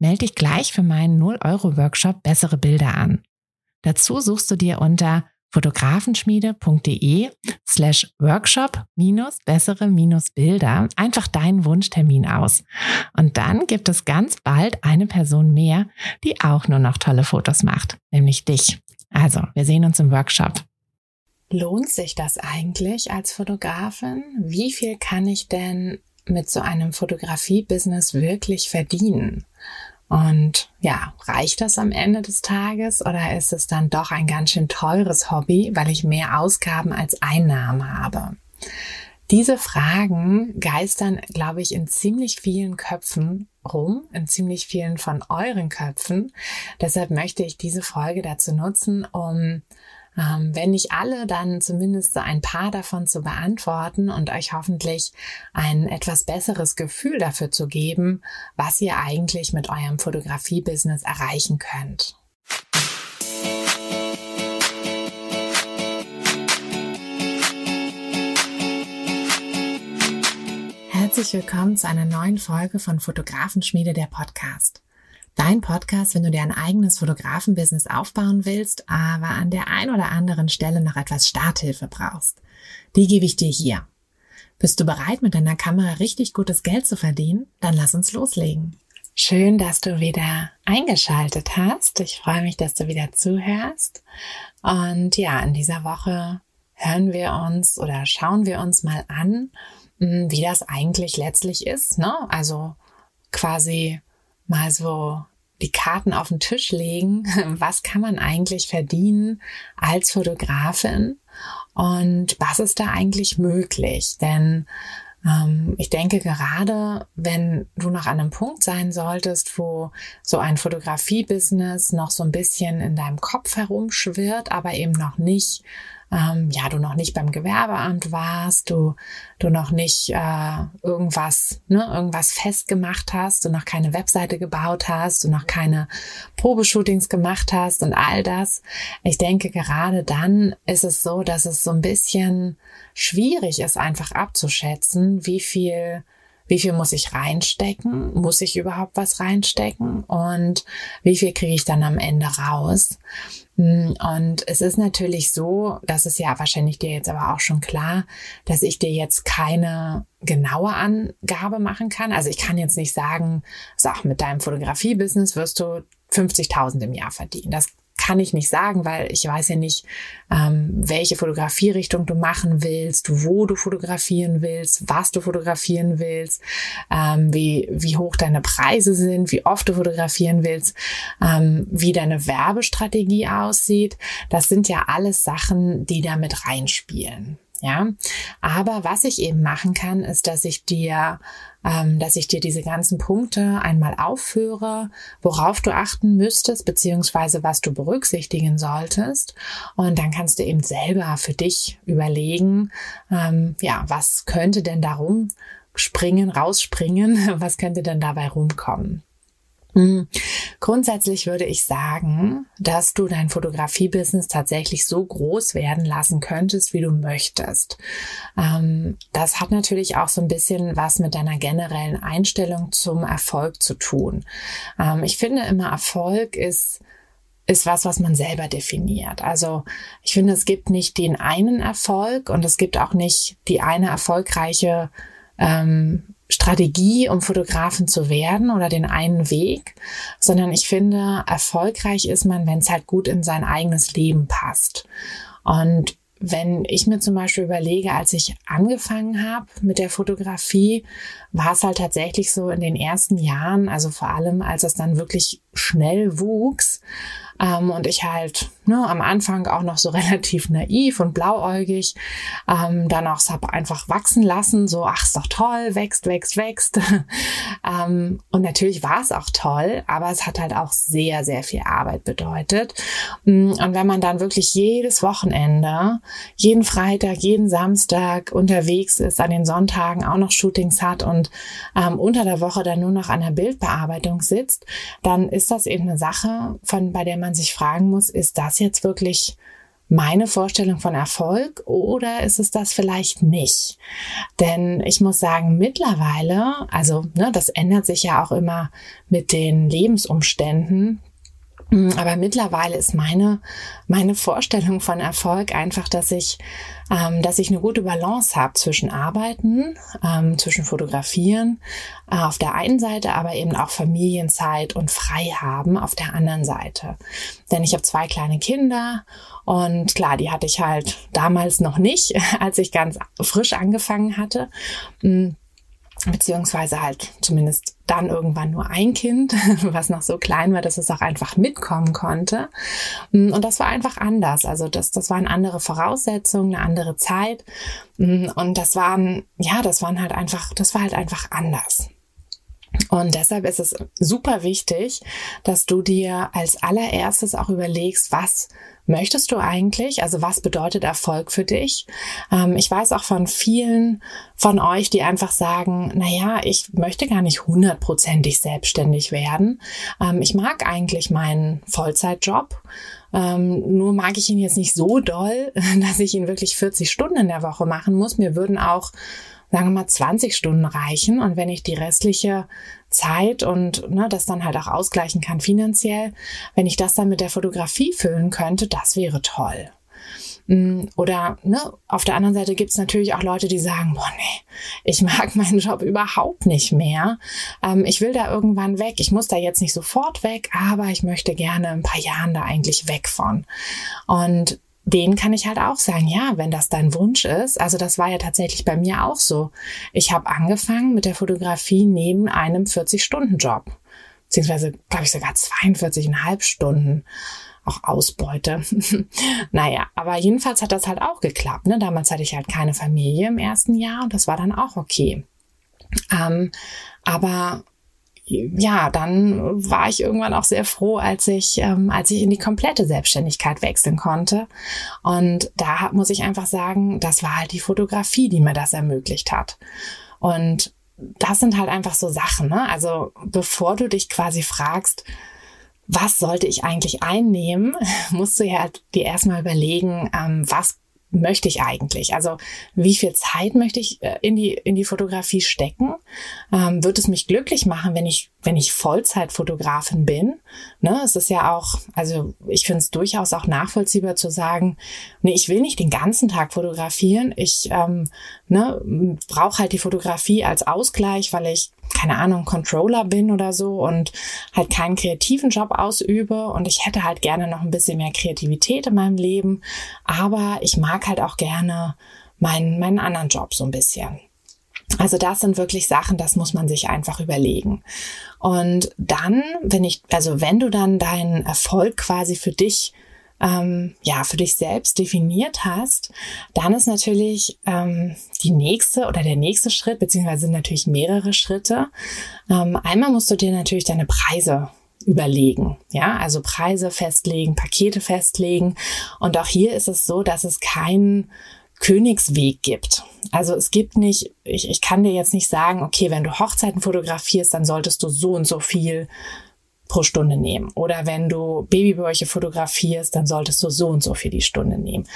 Melde dich gleich für meinen 0-Euro-Workshop Bessere Bilder an. Dazu suchst du dir unter fotografenschmiede.de slash workshop minus bessere minus Bilder einfach deinen Wunschtermin aus. Und dann gibt es ganz bald eine Person mehr, die auch nur noch tolle Fotos macht, nämlich dich. Also, wir sehen uns im Workshop. Lohnt sich das eigentlich als Fotografin? Wie viel kann ich denn mit so einem Fotografie-Business wirklich verdienen? Und ja, reicht das am Ende des Tages oder ist es dann doch ein ganz schön teures Hobby, weil ich mehr Ausgaben als Einnahmen habe? Diese Fragen geistern, glaube ich, in ziemlich vielen Köpfen rum, in ziemlich vielen von euren Köpfen. Deshalb möchte ich diese Folge dazu nutzen, um wenn nicht alle, dann zumindest so ein paar davon zu beantworten und euch hoffentlich ein etwas besseres Gefühl dafür zu geben, was ihr eigentlich mit eurem Fotografie-Business erreichen könnt. Herzlich willkommen zu einer neuen Folge von Fotografenschmiede der Podcast. Dein Podcast, wenn du dir ein eigenes Fotografenbusiness aufbauen willst, aber an der ein oder anderen Stelle noch etwas Starthilfe brauchst. Die gebe ich dir hier. Bist du bereit, mit deiner Kamera richtig gutes Geld zu verdienen? Dann lass uns loslegen. Schön, dass du wieder eingeschaltet hast. Ich freue mich, dass du wieder zuhörst. Und ja, in dieser Woche hören wir uns oder schauen wir uns mal an, hm, wie das eigentlich letztlich ist. Ne? Also quasi mal so die Karten auf den Tisch legen, was kann man eigentlich verdienen als Fotografin und was ist da eigentlich möglich? Denn ähm, ich denke gerade, wenn du noch an einem Punkt sein solltest, wo so ein Fotografie-Business noch so ein bisschen in deinem Kopf herumschwirrt, aber eben noch nicht ähm, ja, du noch nicht beim Gewerbeamt warst, du, du noch nicht äh, irgendwas, ne, irgendwas festgemacht hast, du noch keine Webseite gebaut hast, du noch keine Probeshootings gemacht hast und all das. Ich denke, gerade dann ist es so, dass es so ein bisschen schwierig ist, einfach abzuschätzen, wie viel wie viel muss ich reinstecken? Muss ich überhaupt was reinstecken? Und wie viel kriege ich dann am Ende raus? Hm, und es ist natürlich so, das ist ja wahrscheinlich dir jetzt aber auch schon klar, dass ich dir jetzt keine genaue Angabe machen kann. Also ich kann jetzt nicht sagen, sag, mit deinem Fotografie-Business wirst du 50.000 im Jahr verdienen. Das kann ich nicht sagen, weil ich weiß ja nicht, ähm, welche Fotografierichtung du machen willst, wo du fotografieren willst, was du fotografieren willst, ähm, wie, wie hoch deine Preise sind, wie oft du fotografieren willst, ähm, wie deine Werbestrategie aussieht. Das sind ja alles Sachen, die da mit reinspielen. Ja, aber was ich eben machen kann, ist, dass ich dir, ähm, dass ich dir diese ganzen Punkte einmal aufführe, worauf du achten müsstest, beziehungsweise was du berücksichtigen solltest. Und dann kannst du eben selber für dich überlegen, ähm, ja, was könnte denn darum springen, rausspringen, was könnte denn dabei rumkommen. Hm. Grundsätzlich würde ich sagen, dass du dein Fotografie-Business tatsächlich so groß werden lassen könntest, wie du möchtest. Ähm, das hat natürlich auch so ein bisschen was mit deiner generellen Einstellung zum Erfolg zu tun. Ähm, ich finde immer, Erfolg ist ist was, was man selber definiert. Also ich finde, es gibt nicht den einen Erfolg und es gibt auch nicht die eine erfolgreiche ähm, Strategie, um Fotografen zu werden oder den einen Weg, sondern ich finde, erfolgreich ist man, wenn es halt gut in sein eigenes Leben passt. Und wenn ich mir zum Beispiel überlege, als ich angefangen habe mit der Fotografie, war es halt tatsächlich so in den ersten Jahren, also vor allem als es dann wirklich schnell wuchs ähm, und ich halt ne, am Anfang auch noch so relativ naiv und blauäugig, ähm, dann auch Sub einfach wachsen lassen, so, ach, ist doch toll, wächst, wächst, wächst. ähm, und natürlich war es auch toll, aber es hat halt auch sehr, sehr viel Arbeit bedeutet. Mm, und wenn man dann wirklich jedes Wochenende, jeden Freitag, jeden Samstag unterwegs ist, an den Sonntagen auch noch Shootings hat und ähm, unter der Woche dann nur noch an der Bildbearbeitung sitzt, dann ist das eben eine Sache, von bei der man sich fragen muss, ist das jetzt wirklich meine Vorstellung von Erfolg oder ist es das vielleicht nicht? Denn ich muss sagen, mittlerweile, also ne, das ändert sich ja auch immer mit den Lebensumständen, aber mittlerweile ist meine, meine Vorstellung von Erfolg einfach, dass ich, ähm, dass ich eine gute Balance habe zwischen Arbeiten, ähm, zwischen Fotografieren äh, auf der einen Seite, aber eben auch Familienzeit und Freihaben auf der anderen Seite. Denn ich habe zwei kleine Kinder und klar, die hatte ich halt damals noch nicht, als ich ganz frisch angefangen hatte. Mm, beziehungsweise halt zumindest dann irgendwann nur ein Kind, was noch so klein war, dass es auch einfach mitkommen konnte. Mm, und das war einfach anders. Also das, das waren andere Voraussetzungen, eine andere Zeit. Mm, und das waren, ja, das waren halt einfach, das war halt einfach anders. Und deshalb ist es super wichtig, dass du dir als allererstes auch überlegst, was möchtest du eigentlich? Also was bedeutet Erfolg für dich? Ähm, ich weiß auch von vielen von euch, die einfach sagen, na ja, ich möchte gar nicht hundertprozentig selbstständig werden. Ähm, ich mag eigentlich meinen Vollzeitjob. Ähm, nur mag ich ihn jetzt nicht so doll, dass ich ihn wirklich 40 Stunden in der Woche machen muss. Mir würden auch sagen wir mal 20 Stunden reichen und wenn ich die restliche Zeit und ne, das dann halt auch ausgleichen kann finanziell, wenn ich das dann mit der Fotografie füllen könnte, das wäre toll. Mm, oder ne, auf der anderen Seite gibt's natürlich auch Leute, die sagen, boah, nee, ich mag meinen Job überhaupt nicht mehr. Ähm, ich will da irgendwann weg. Ich muss da jetzt nicht sofort weg, aber ich möchte gerne ein paar Jahren da eigentlich weg von. Und den kann ich halt auch sagen, ja, wenn das dein Wunsch ist. Also das war ja tatsächlich bei mir auch so. Ich habe angefangen mit der Fotografie neben einem 40-Stunden-Job. Beziehungsweise, glaube ich, sogar 42,5 Stunden. Auch Ausbeute. naja, aber jedenfalls hat das halt auch geklappt. Ne? Damals hatte ich halt keine Familie im ersten Jahr und das war dann auch okay. Ähm, aber ja, dann war ich irgendwann auch sehr froh, als ich, ähm, als ich in die komplette Selbstständigkeit wechseln konnte. Und da muss ich einfach sagen, das war halt die Fotografie, die mir das ermöglicht hat. Und das sind halt einfach so Sachen, ne? Also bevor du dich quasi fragst, was sollte ich eigentlich einnehmen, musst du ja dir erstmal überlegen, ähm, was möchte ich eigentlich? Also wie viel Zeit möchte ich äh, in die in die Fotografie stecken? Ähm, wird es mich glücklich machen, wenn ich wenn ich Vollzeitfotografin bin? Ne, es ist ja auch, also ich finde es durchaus auch nachvollziehbar zu sagen, nee, ich will nicht den ganzen Tag fotografieren. Ich ähm, ne, brauche halt die Fotografie als Ausgleich, weil ich keine Ahnung, Controller bin oder so und halt keinen kreativen Job ausübe und ich hätte halt gerne noch ein bisschen mehr Kreativität in meinem Leben, aber ich mag halt auch gerne meinen, meinen anderen Job so ein bisschen. Also das sind wirklich Sachen, das muss man sich einfach überlegen. Und dann, wenn ich, also wenn du dann deinen Erfolg quasi für dich ähm, ja für dich selbst definiert hast, dann ist natürlich ähm, die nächste oder der nächste Schritt, beziehungsweise sind natürlich mehrere Schritte. Ähm, einmal musst du dir natürlich deine Preise überlegen, ja, also Preise festlegen, Pakete festlegen. Und auch hier ist es so, dass es keinen Königsweg gibt. Also es gibt nicht, ich, ich kann dir jetzt nicht sagen, okay, wenn du Hochzeiten fotografierst, dann solltest du so und so viel pro Stunde nehmen. Oder wenn du Babybäuche fotografierst, dann solltest du so und so viel die Stunde nehmen.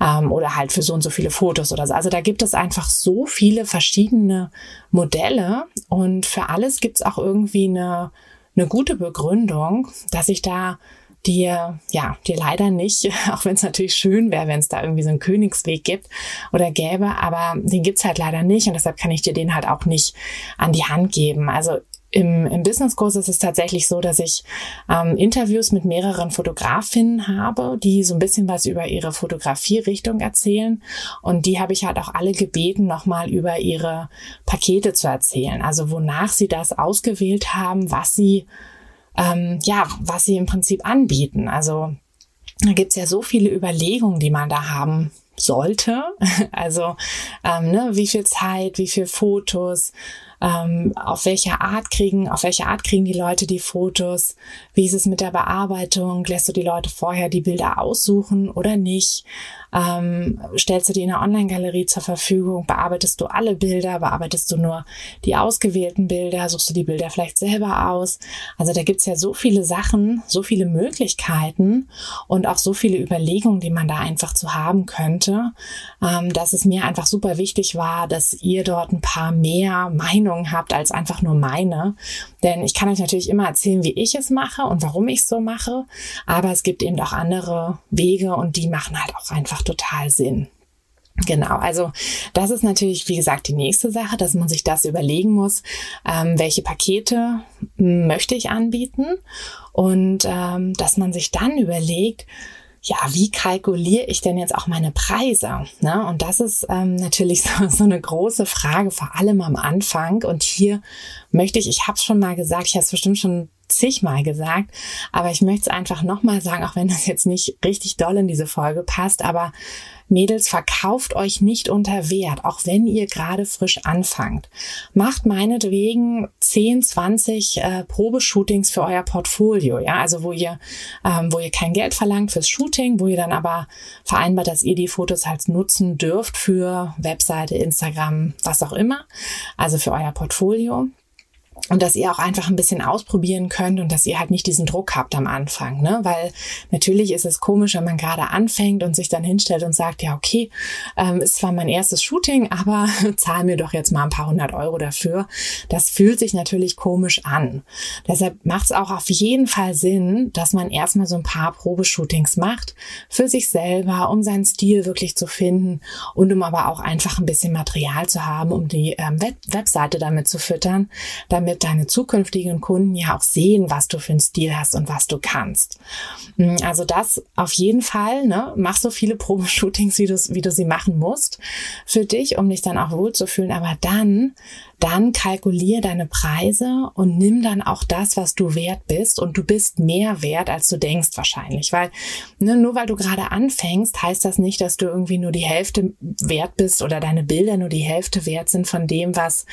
Ähm, oder halt für so und so viele Fotos oder so. Also da gibt es einfach so viele verschiedene Modelle und für alles gibt es auch irgendwie eine, eine gute Begründung, dass ich da dir, ja, dir leider nicht, auch wenn es natürlich schön wäre, wenn es da irgendwie so einen Königsweg gibt oder gäbe, aber den gibt's halt leider nicht und deshalb kann ich dir den halt auch nicht an die Hand geben. Also im, im Businesskurs ist es tatsächlich so, dass ich ähm, Interviews mit mehreren Fotografinnen habe, die so ein bisschen was über ihre Fotografierichtung erzählen. Und die habe ich halt auch alle gebeten, nochmal über ihre Pakete zu erzählen. Also wonach sie das ausgewählt haben, was sie, ähm, ja, was sie im Prinzip anbieten. Also da gibt's ja so viele Überlegungen, die man da haben sollte. Also ähm, ne, wie viel Zeit, wie viel Fotos, ähm, auf welche Art kriegen, auf welche Art kriegen die Leute die Fotos, wie ist es mit der Bearbeitung, lässt du die Leute vorher die Bilder aussuchen oder nicht, ähm, stellst du die in der Online-Galerie zur Verfügung, bearbeitest du alle Bilder, bearbeitest du nur die ausgewählten Bilder, suchst du die Bilder vielleicht selber aus. Also da gibt's ja so viele Sachen, so viele Möglichkeiten und auch so viele Überlegungen, die man da einfach zu haben könnte, ähm, dass es mir einfach super wichtig war, dass ihr dort ein paar mehr Meinungen habt als einfach nur meine. Denn ich kann euch natürlich immer erzählen, wie ich es mache und warum ich es so mache, aber es gibt eben auch andere Wege und die machen halt auch einfach total Sinn. Genau, also das ist natürlich, wie gesagt, die nächste Sache, dass man sich das überlegen muss, ähm, welche Pakete möchte ich anbieten und ähm, dass man sich dann überlegt, ja, wie kalkuliere ich denn jetzt auch meine Preise? Ne? Und das ist ähm, natürlich so, so eine große Frage, vor allem am Anfang. Und hier möchte ich, ich habe es schon mal gesagt, ich habe es bestimmt schon zigmal gesagt, aber ich möchte es einfach nochmal sagen, auch wenn das jetzt nicht richtig doll in diese Folge passt, aber Mädels, verkauft euch nicht unter Wert, auch wenn ihr gerade frisch anfangt. Macht meinetwegen 10, 20 äh, Probeshootings für euer Portfolio, ja, also wo ihr, ähm, wo ihr kein Geld verlangt fürs Shooting, wo ihr dann aber vereinbart, dass ihr die Fotos halt nutzen dürft für Webseite, Instagram, was auch immer, also für euer Portfolio und dass ihr auch einfach ein bisschen ausprobieren könnt und dass ihr halt nicht diesen Druck habt am Anfang, ne? Weil natürlich ist es komisch, wenn man gerade anfängt und sich dann hinstellt und sagt, ja okay, ähm, ist zwar mein erstes Shooting, aber zahl mir doch jetzt mal ein paar hundert Euro dafür. Das fühlt sich natürlich komisch an. Deshalb macht es auch auf jeden Fall Sinn, dass man erstmal so ein paar Probeshootings macht für sich selber, um seinen Stil wirklich zu finden und um aber auch einfach ein bisschen Material zu haben, um die ähm, Web Webseite damit zu füttern, damit damit deine zukünftigen Kunden ja auch sehen, was du für einen Stil hast und was du kannst. Mm, also das auf jeden Fall, ne? Mach so viele Probeshootings, wie du, wie du sie machen musst für dich, um dich dann auch wohlzufühlen. Aber dann dann kalkulier deine Preise und nimm dann auch das, was du wert bist. Und du bist mehr wert, als du denkst wahrscheinlich. Weil ne, nur weil du gerade anfängst, heißt das nicht, dass du irgendwie nur die Hälfte wert bist oder deine Bilder nur die Hälfte wert sind von dem, was,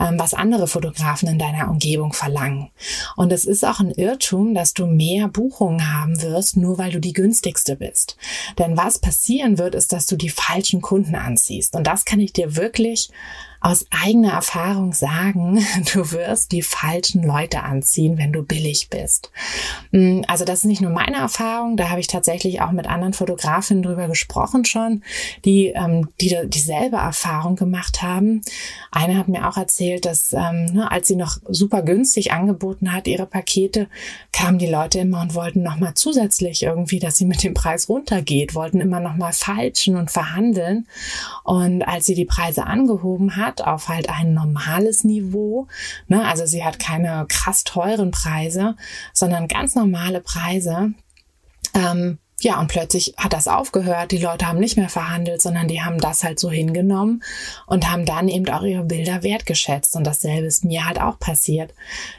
ähm, was andere Fotografen in deiner Umgebung verlangen. Und es ist auch ein Irrtum, dass du mehr Buchungen haben wirst, nur weil du die günstigste bist. Denn was passieren wird, ist, dass du die falschen Kunden anziehst. Und das kann ich dir wirklich aus eigener Erfahrung sagen, du wirst die falschen Leute anziehen, wenn du billig bist. Mm, also das ist nicht nur meine Erfahrung, da habe ich tatsächlich auch mit anderen Fotografinnen drüber gesprochen schon, die, ähm, die dieselbe Erfahrung gemacht haben. Eine hat mir auch erzählt, dass ähm, ne, als sie noch super günstig angeboten hat, ihre Pakete, kamen die Leute immer und wollten nochmal zusätzlich irgendwie, dass sie mit dem Preis runtergeht, wollten immer nochmal falschen und verhandeln. Und als sie die Preise angehoben hat, hat auf halt ein normales Niveau. Ne? Also sie hat keine krass teuren Preise, sondern ganz normale Preise. Ähm, ja, und plötzlich hat das aufgehört. Die Leute haben nicht mehr verhandelt, sondern die haben das halt so hingenommen und haben dann eben auch ihre Bilder wertgeschätzt. Und dasselbe ist mir halt auch passiert.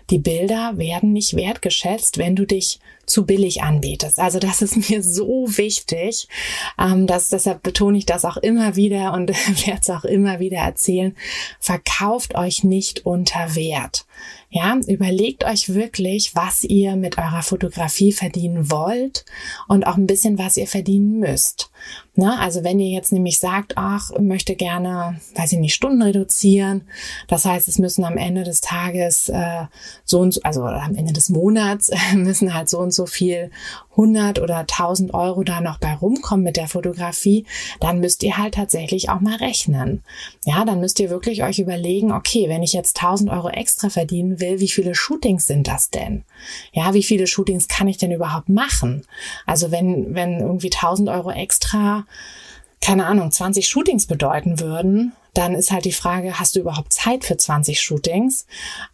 Die Bilder werden nicht wertgeschätzt, wenn du dich zu billig anbietest. Also das ist mir so wichtig. Ähm, dass, deshalb betone ich das auch immer wieder und werde es auch immer wieder erzählen. Verkauft euch nicht unter Wert. Ja, überlegt euch wirklich, was ihr mit eurer Fotografie verdienen wollt und auch ein bisschen, was ihr verdienen müsst. Na, also wenn ihr jetzt nämlich sagt, ach, möchte gerne, weiß ich nicht, Stunden reduzieren, das heißt, es müssen am Ende des Tages äh, so und so, also am Ende des Monats müssen halt so und so viel 100 oder 1000 Euro da noch bei rumkommen mit der Fotografie, dann müsst ihr halt tatsächlich auch mal rechnen. Ja, dann müsst ihr wirklich euch überlegen, okay, wenn ich jetzt 1000 Euro extra verdienen will, wie viele Shootings sind das denn? Ja, wie viele Shootings kann ich denn überhaupt machen? Also wenn, wenn irgendwie 1000 Euro extra keine Ahnung, 20 Shootings bedeuten würden, dann ist halt die Frage, hast du überhaupt Zeit für 20 Shootings?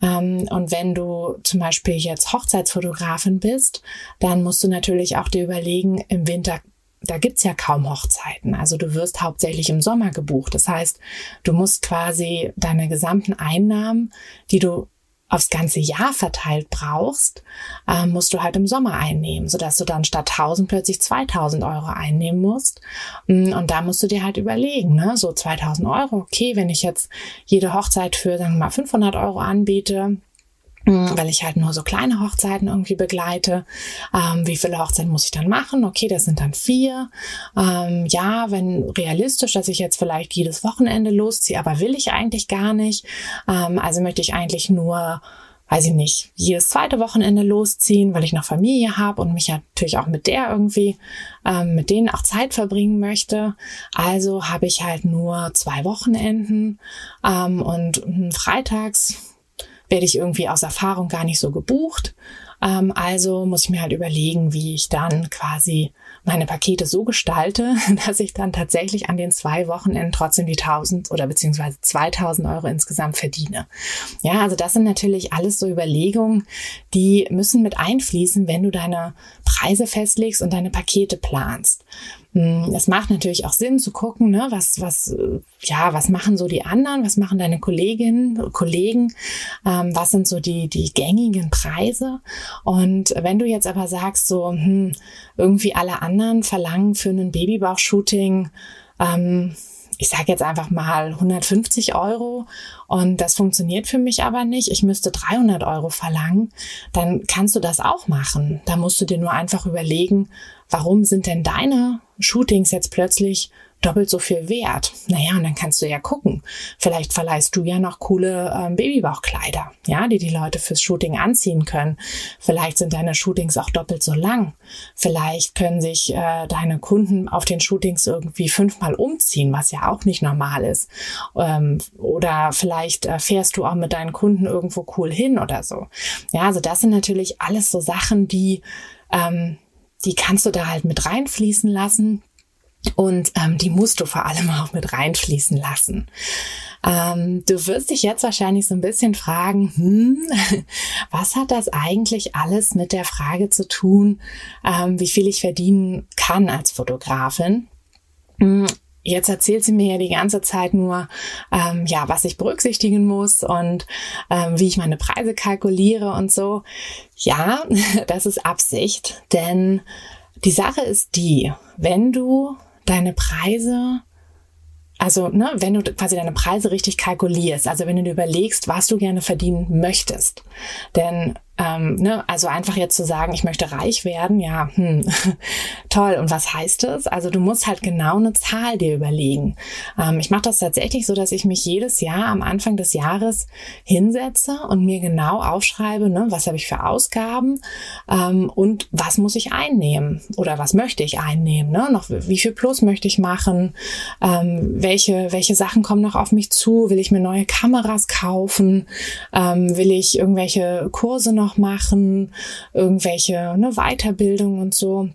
Ähm, und wenn du zum Beispiel jetzt Hochzeitsfotografin bist, dann musst du natürlich auch dir überlegen, im Winter da gibt's ja kaum Hochzeiten. Also du wirst hauptsächlich im Sommer gebucht. Das heißt, du musst quasi deine gesamten Einnahmen, die du aufs ganze Jahr verteilt brauchst, äh, musst du halt im Sommer einnehmen, sodass du dann statt 1000 plötzlich 2000 Euro einnehmen musst. Mm, und da musst du dir halt überlegen, ne? so 2000 Euro, okay, wenn ich jetzt jede Hochzeit für, sagen wir mal, 500 Euro anbiete, weil ich halt nur so kleine Hochzeiten irgendwie begleite. Ähm, wie viele Hochzeiten muss ich dann machen? Okay, das sind dann vier. Ähm, ja, wenn realistisch, dass ich jetzt vielleicht jedes Wochenende losziehe, aber will ich eigentlich gar nicht. Ähm, also möchte ich eigentlich nur weiß ich nicht, jedes zweite Wochenende losziehen, weil ich noch Familie habe und mich natürlich auch mit der irgendwie, ähm, mit denen auch Zeit verbringen möchte. Also habe ich halt nur zwei Wochenenden ähm, und freitags werde ich irgendwie aus Erfahrung gar nicht so gebucht. Ähm, also muss ich mir halt überlegen, wie ich dann quasi meine Pakete so gestalte, dass ich dann tatsächlich an den zwei Wochenenden trotzdem die 1000 oder beziehungsweise 2000 Euro insgesamt verdiene. Ja, also das sind natürlich alles so Überlegungen, die müssen mit einfließen, wenn du deine Preise festlegst und deine Pakete planst. Hm, es macht natürlich auch Sinn zu gucken, ne, was, was, äh, ja, was machen so die anderen, was machen deine Kolleginnen, Kollegen, ähm, was sind so die, die gängigen Preise. Und wenn du jetzt aber sagst, so, hm, irgendwie alle anderen verlangen für ein Babybauch-Shooting, ähm, ich sage jetzt einfach mal 150 Euro und das funktioniert für mich aber nicht, ich müsste 300 Euro verlangen, dann kannst du das auch machen. Da musst du dir nur einfach überlegen, warum sind denn deine Shootings jetzt plötzlich doppelt so viel wert. Naja, und dann kannst du ja gucken. Vielleicht verleihst du ja noch coole ähm, Babybauchkleider, ja, die die Leute fürs Shooting anziehen können. Vielleicht sind deine Shootings auch doppelt so lang. Vielleicht können sich äh, deine Kunden auf den Shootings irgendwie fünfmal umziehen, was ja auch nicht normal ist. Ähm, oder vielleicht äh, fährst du auch mit deinen Kunden irgendwo cool hin oder so. Ja, also das sind natürlich alles so Sachen, die ähm, die kannst du da halt mit reinfließen lassen. Und ähm, die musst du vor allem auch mit reinfließen lassen. Ähm, du wirst dich jetzt wahrscheinlich so ein bisschen fragen, hm, was hat das eigentlich alles mit der Frage zu tun, ähm, wie viel ich verdienen kann als Fotografin? Jetzt erzählt sie mir ja die ganze Zeit nur, ähm, ja, was ich berücksichtigen muss und ähm, wie ich meine Preise kalkuliere und so. Ja, das ist Absicht, denn die Sache ist die, wenn du deine Preise also, ne, wenn du quasi deine Preise richtig kalkulierst, also wenn du dir überlegst, was du gerne verdienen möchtest. Denn ähm, ne, also einfach jetzt zu sagen, ich möchte reich werden, ja, hm, toll. Und was heißt das? Also du musst halt genau eine Zahl dir überlegen. Ähm, ich mache das tatsächlich so, dass ich mich jedes Jahr am Anfang des Jahres hinsetze und mir genau aufschreibe, ne, was habe ich für Ausgaben ähm, und was muss ich einnehmen oder was möchte ich einnehmen, ne? noch wie viel Plus möchte ich machen, ähm, welche welche Sachen kommen noch auf mich zu, will ich mir neue Kameras kaufen, ähm, will ich irgendwelche Kurse noch noch machen, irgendwelche ne, Weiterbildung und so.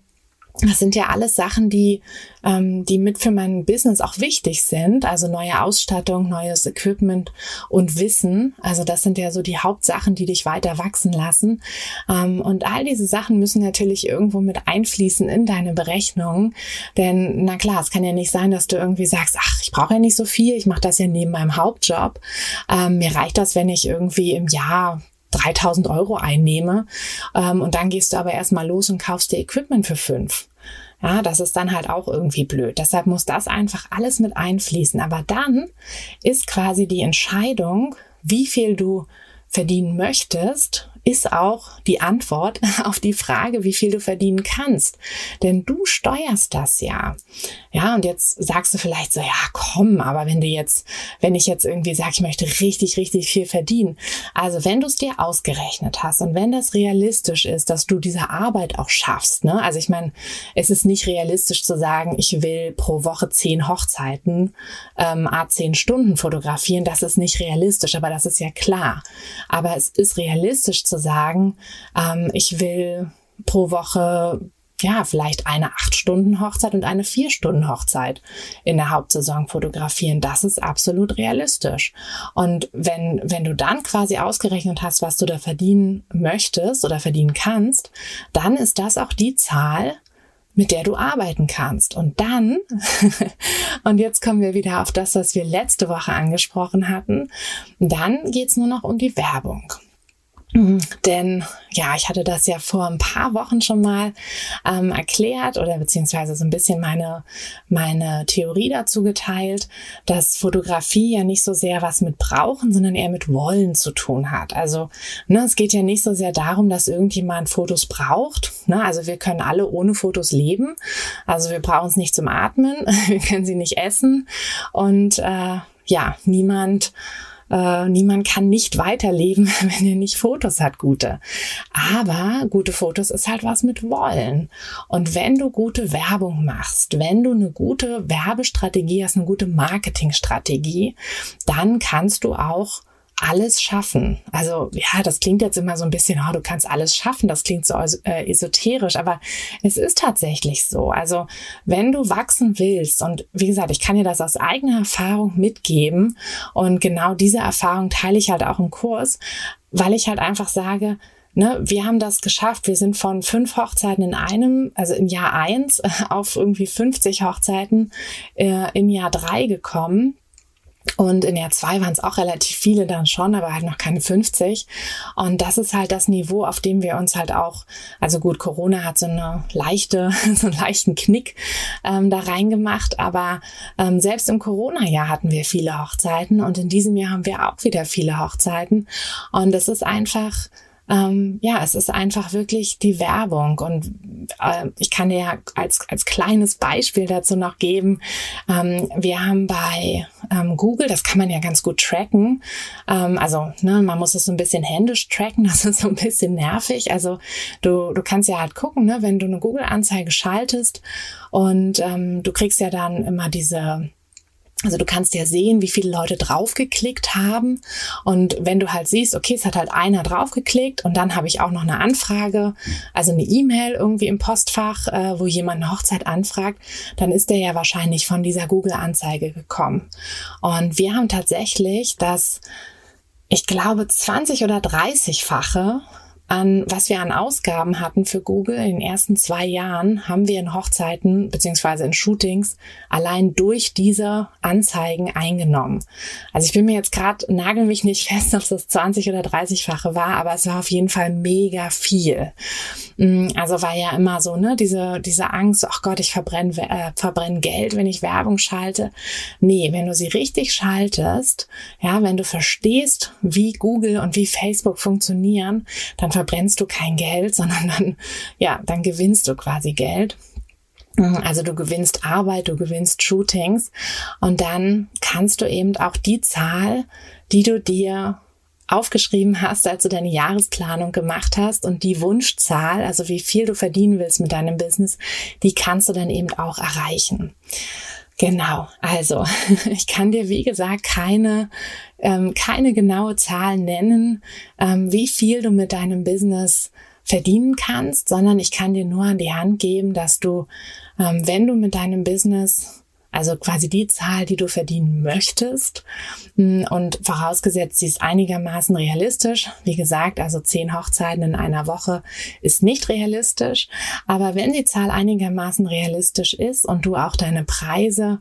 Das sind ja alles Sachen, die, ähm, die mit für mein Business auch wichtig sind. Also neue Ausstattung, neues Equipment und Wissen. Also das sind ja so die Hauptsachen, die dich weiter wachsen lassen. Ähm, und all diese Sachen müssen natürlich irgendwo mit einfließen in deine Berechnungen. Denn na klar, es kann ja nicht sein, dass du irgendwie sagst, ach, ich brauche ja nicht so viel, ich mache das ja neben meinem Hauptjob. Ähm, mir reicht das, wenn ich irgendwie im Jahr 3000 Euro einnehme. Ähm, und dann gehst du aber erstmal los und kaufst dir Equipment für fünf. Ja, das ist dann halt auch irgendwie blöd. Deshalb muss das einfach alles mit einfließen. Aber dann ist quasi die Entscheidung, wie viel du verdienen möchtest, ist auch die Antwort auf die Frage, wie viel du verdienen kannst. Denn du steuerst das ja. Ja, und jetzt sagst du vielleicht so, ja, komm, aber wenn du jetzt, wenn ich jetzt irgendwie sage, ich möchte richtig, richtig viel verdienen. Also wenn du es dir ausgerechnet hast und wenn das realistisch ist, dass du diese Arbeit auch schaffst, ne? Also ich meine, es ist nicht realistisch zu sagen, ich will pro Woche zehn Hochzeiten, ähm, a zehn Stunden fotografieren. Das ist nicht realistisch, aber das ist ja klar. Aber es ist realistisch zu sagen, ähm, ich will pro Woche ja, vielleicht eine acht Stunden Hochzeit und eine vier Stunden Hochzeit in der Hauptsaison fotografieren. Das ist absolut realistisch. Und wenn, wenn du dann quasi ausgerechnet hast, was du da verdienen möchtest oder verdienen kannst, dann ist das auch die Zahl, mit der du arbeiten kannst. Und dann, und jetzt kommen wir wieder auf das, was wir letzte Woche angesprochen hatten, dann geht's nur noch um die Werbung. Denn ja, ich hatte das ja vor ein paar Wochen schon mal ähm, erklärt oder beziehungsweise so ein bisschen meine, meine Theorie dazu geteilt, dass Fotografie ja nicht so sehr was mit Brauchen, sondern eher mit Wollen zu tun hat. Also ne, es geht ja nicht so sehr darum, dass irgendjemand Fotos braucht. Ne? Also wir können alle ohne Fotos leben. Also wir brauchen es nicht zum Atmen, wir können sie nicht essen und äh, ja, niemand äh, niemand kann nicht weiterleben, wenn er nicht Fotos hat, gute. Aber gute Fotos ist halt was mit Wollen. Und wenn du gute Werbung machst, wenn du eine gute Werbestrategie hast, eine gute Marketingstrategie, dann kannst du auch alles schaffen. Also ja, das klingt jetzt immer so ein bisschen, oh, du kannst alles schaffen, das klingt so äh, esoterisch, aber es ist tatsächlich so. Also wenn du wachsen willst und wie gesagt, ich kann dir das aus eigener Erfahrung mitgeben und genau diese Erfahrung teile ich halt auch im Kurs, weil ich halt einfach sage, Ne, wir haben das geschafft. Wir sind von fünf Hochzeiten in einem, also im Jahr eins, auf irgendwie 50 Hochzeiten äh, im Jahr drei gekommen. Und in Jahr zwei waren es auch relativ viele dann schon, aber halt noch keine 50. Und das ist halt das Niveau, auf dem wir uns halt auch, also gut, Corona hat so eine leichte, so einen leichten Knick ähm, da reingemacht, aber ähm, selbst im Corona-Jahr hatten wir viele Hochzeiten und in diesem Jahr haben wir auch wieder viele Hochzeiten. Und es ist einfach, ähm, ja, es ist einfach wirklich die Werbung. Und äh, ich kann dir ja als, als kleines Beispiel dazu noch geben, ähm, wir haben bei ähm, Google, das kann man ja ganz gut tracken. Ähm, also ne, man muss es so ein bisschen händisch tracken, das ist so ein bisschen nervig. Also du, du kannst ja halt gucken, ne, wenn du eine Google-Anzeige schaltest und ähm, du kriegst ja dann immer diese also du kannst ja sehen, wie viele Leute draufgeklickt haben. Und wenn du halt siehst, okay, es hat halt einer draufgeklickt und dann habe ich auch noch eine Anfrage, also eine E-Mail irgendwie im Postfach, äh, wo jemand eine Hochzeit anfragt, dann ist der ja wahrscheinlich von dieser Google-Anzeige gekommen. Und wir haben tatsächlich das, ich glaube, 20 oder 30-fache an was wir an Ausgaben hatten für Google in den ersten zwei Jahren, haben wir in Hochzeiten beziehungsweise in Shootings allein durch diese Anzeigen eingenommen. Also ich bin mir jetzt gerade, nagel mich nicht fest, ob es 20 oder 30-fache war, aber es war auf jeden Fall mega viel. Mm, also war ja immer so, ne, diese, diese Angst, ach Gott, ich verbrenne, äh, verbrenne Geld, wenn ich Werbung schalte. Nee, wenn du sie richtig schaltest, ja, wenn du verstehst, wie Google und wie Facebook funktionieren, dann verbrennst du kein Geld, sondern dann, ja, dann gewinnst du quasi Geld. Mhm, also du gewinnst Arbeit, du gewinnst Shootings und dann kannst du eben auch die Zahl, die du dir aufgeschrieben hast, als du deine Jahresplanung gemacht hast und die Wunschzahl, also wie viel du verdienen willst mit deinem Business, die kannst du dann eben auch erreichen. Genau, also ich kann dir, wie gesagt, keine, ähm, keine genaue Zahl nennen, ähm, wie viel du mit deinem Business verdienen kannst, sondern ich kann dir nur an die Hand geben, dass du, ähm, wenn du mit deinem Business also quasi die Zahl, die du verdienen möchtest. Mm, und vorausgesetzt, sie ist einigermaßen realistisch. Wie gesagt, also zehn Hochzeiten in einer Woche ist nicht realistisch. Aber wenn die Zahl einigermaßen realistisch ist und du auch deine Preise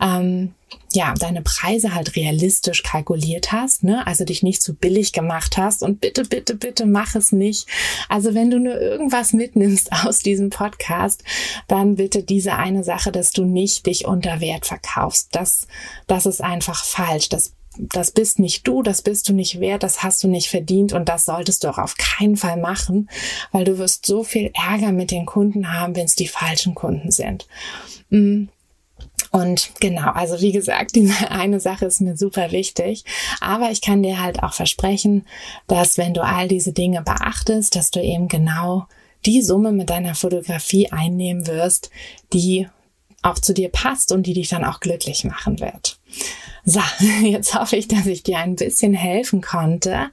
ähm, ja, deine Preise halt realistisch kalkuliert hast, ne? Also dich nicht zu billig gemacht hast und bitte, bitte, bitte mach es nicht. Also wenn du nur irgendwas mitnimmst aus diesem Podcast, dann bitte diese eine Sache, dass du nicht dich unter Wert verkaufst. Das, das ist einfach falsch. Das das bist nicht du, das bist du nicht wert, das hast du nicht verdient und das solltest du auch auf keinen Fall machen, weil du wirst so viel Ärger mit den Kunden haben, wenn es die falschen Kunden sind. Mm. Und genau, also wie gesagt, diese eine Sache ist mir super wichtig. Aber ich kann dir halt auch versprechen, dass wenn du all diese Dinge beachtest, dass du eben genau die Summe mit deiner Fotografie einnehmen wirst, die auch zu dir passt und die dich dann auch glücklich machen wird. So, jetzt hoffe ich, dass ich dir ein bisschen helfen konnte.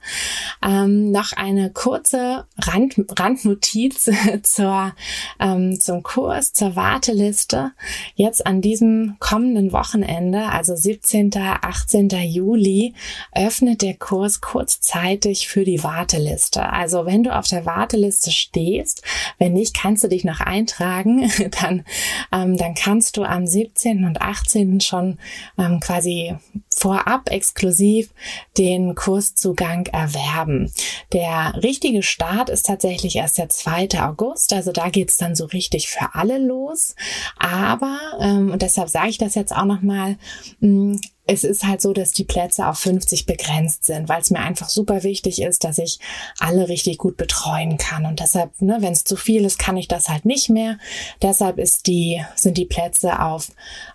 Ähm, noch eine kurze Rand, Randnotiz zur, ähm, zum Kurs, zur Warteliste. Jetzt an diesem kommenden Wochenende, also 17., 18. Juli, öffnet der Kurs kurzzeitig für die Warteliste. Also wenn du auf der Warteliste stehst, wenn nicht, kannst du dich noch eintragen, dann, ähm, dann kannst du am 17. und 18. schon ähm, quasi vorab exklusiv den Kurszugang erwerben. Der richtige Start ist tatsächlich erst der 2. August, also da geht's dann so richtig für alle los. Aber, ähm, und deshalb sage ich das jetzt auch nochmal, mm, es ist halt so, dass die Plätze auf 50 begrenzt sind, weil es mir einfach super wichtig ist, dass ich alle richtig gut betreuen kann. Und deshalb, ne, wenn es zu viel ist, kann ich das halt nicht mehr. Deshalb ist die, sind die Plätze auf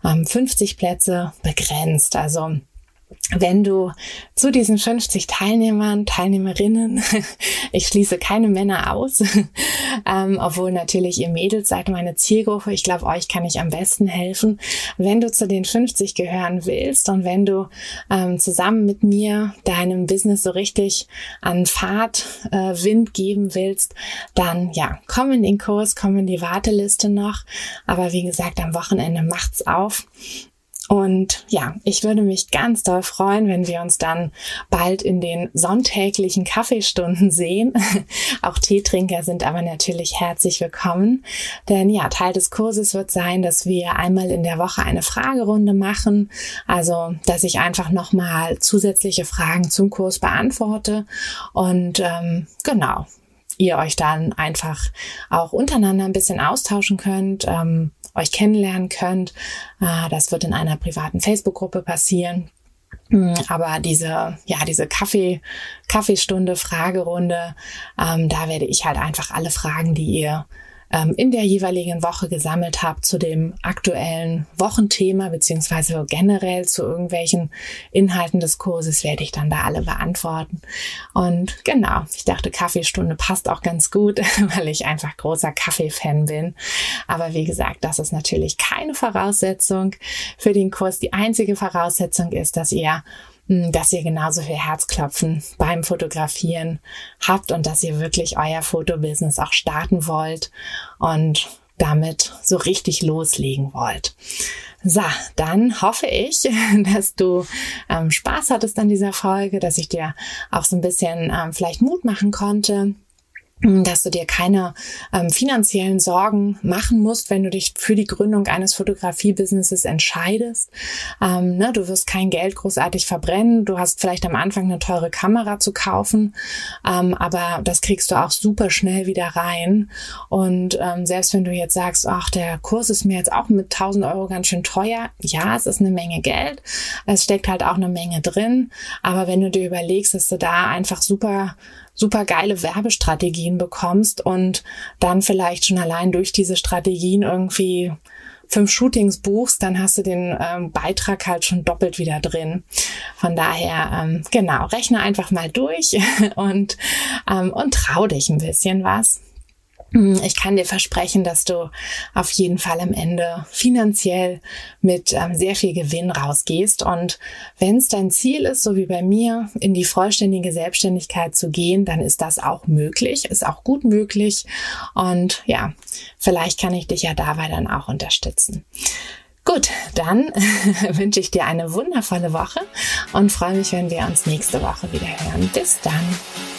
ähm, 50 Plätze begrenzt. Also wenn du zu diesen 50 Teilnehmern, Teilnehmerinnen, ich schließe keine Männer aus, ähm, obwohl natürlich ihr Mädels seid meine Zielgruppe, ich glaube, euch kann ich am besten helfen. Wenn du zu den 50 gehören willst und wenn du ähm, zusammen mit mir deinem Business so richtig an Fahrt, äh, Wind geben willst, dann ja, komm in den Kurs, komm in die Warteliste noch. Aber wie gesagt, am Wochenende macht's auf. Und ja, ich würde mich ganz doll freuen, wenn wir uns dann bald in den sonntäglichen Kaffeestunden sehen. Auch Teetrinker sind aber natürlich herzlich willkommen. Denn ja, Teil des Kurses wird sein, dass wir einmal in der Woche eine Fragerunde machen. Also, dass ich einfach nochmal zusätzliche Fragen zum Kurs beantworte. Und ähm, genau, ihr euch dann einfach auch untereinander ein bisschen austauschen könnt. Ähm, euch kennenlernen könnt. Äh, das wird in einer privaten Facebook-Gruppe passieren. Mm, aber diese, ja, diese Kaffee, Kaffeestunde, Fragerunde, ähm, da werde ich halt einfach alle Fragen, die ihr ähm, in der jeweiligen Woche gesammelt habt zu dem aktuellen Wochenthema beziehungsweise generell zu irgendwelchen Inhalten des Kurses werde ich dann da alle beantworten. Und genau, ich dachte, Kaffeestunde passt auch ganz gut, weil ich einfach großer Kaffee-Fan bin. Aber wie gesagt, das ist natürlich keine Voraussetzung für den Kurs. Die einzige Voraussetzung ist, dass ihr dass ihr genauso viel Herzklopfen beim Fotografieren habt und dass ihr wirklich euer Fotobusiness auch starten wollt und damit so richtig loslegen wollt. So, dann hoffe ich, dass du ähm, Spaß hattest an dieser Folge, dass ich dir auch so ein bisschen ähm, vielleicht Mut machen konnte, dass du dir keine ähm, finanziellen Sorgen machen musst, wenn du dich für die Gründung eines Fotografie-Businesses entscheidest. Ähm, ne, du wirst kein Geld großartig verbrennen. Du hast vielleicht am Anfang eine teure Kamera zu kaufen, ähm, aber das kriegst du auch super schnell wieder rein. Und ähm, selbst wenn du jetzt sagst, ach, der Kurs ist mir jetzt auch mit 1000 Euro ganz schön teuer. Ja, es ist eine Menge Geld. Es steckt halt auch eine Menge drin. Aber wenn du dir überlegst, dass du da einfach super super geile Werbestrategien bekommst und dann vielleicht schon allein durch diese Strategien irgendwie fünf Shootings buchst, dann hast du den ähm, Beitrag halt schon doppelt wieder drin. Von daher, ähm, genau, rechne einfach mal durch und, ähm, und trau dich ein bisschen was. Hm, ich kann dir versprechen, dass du auf jeden Fall am Ende finanziell mit ähm, sehr viel Gewinn rausgehst. Und wenn es dein Ziel ist, so wie bei mir, in die vollständige Selbstständigkeit zu gehen, dann ist das auch möglich, ist auch gut möglich. Und ja, vielleicht kann ich dich ja dabei dann auch unterstützen. Gut, dann wünsche ich dir eine wundervolle Woche und freue mich, wenn wir uns nächste Woche wieder hören. Bis dann.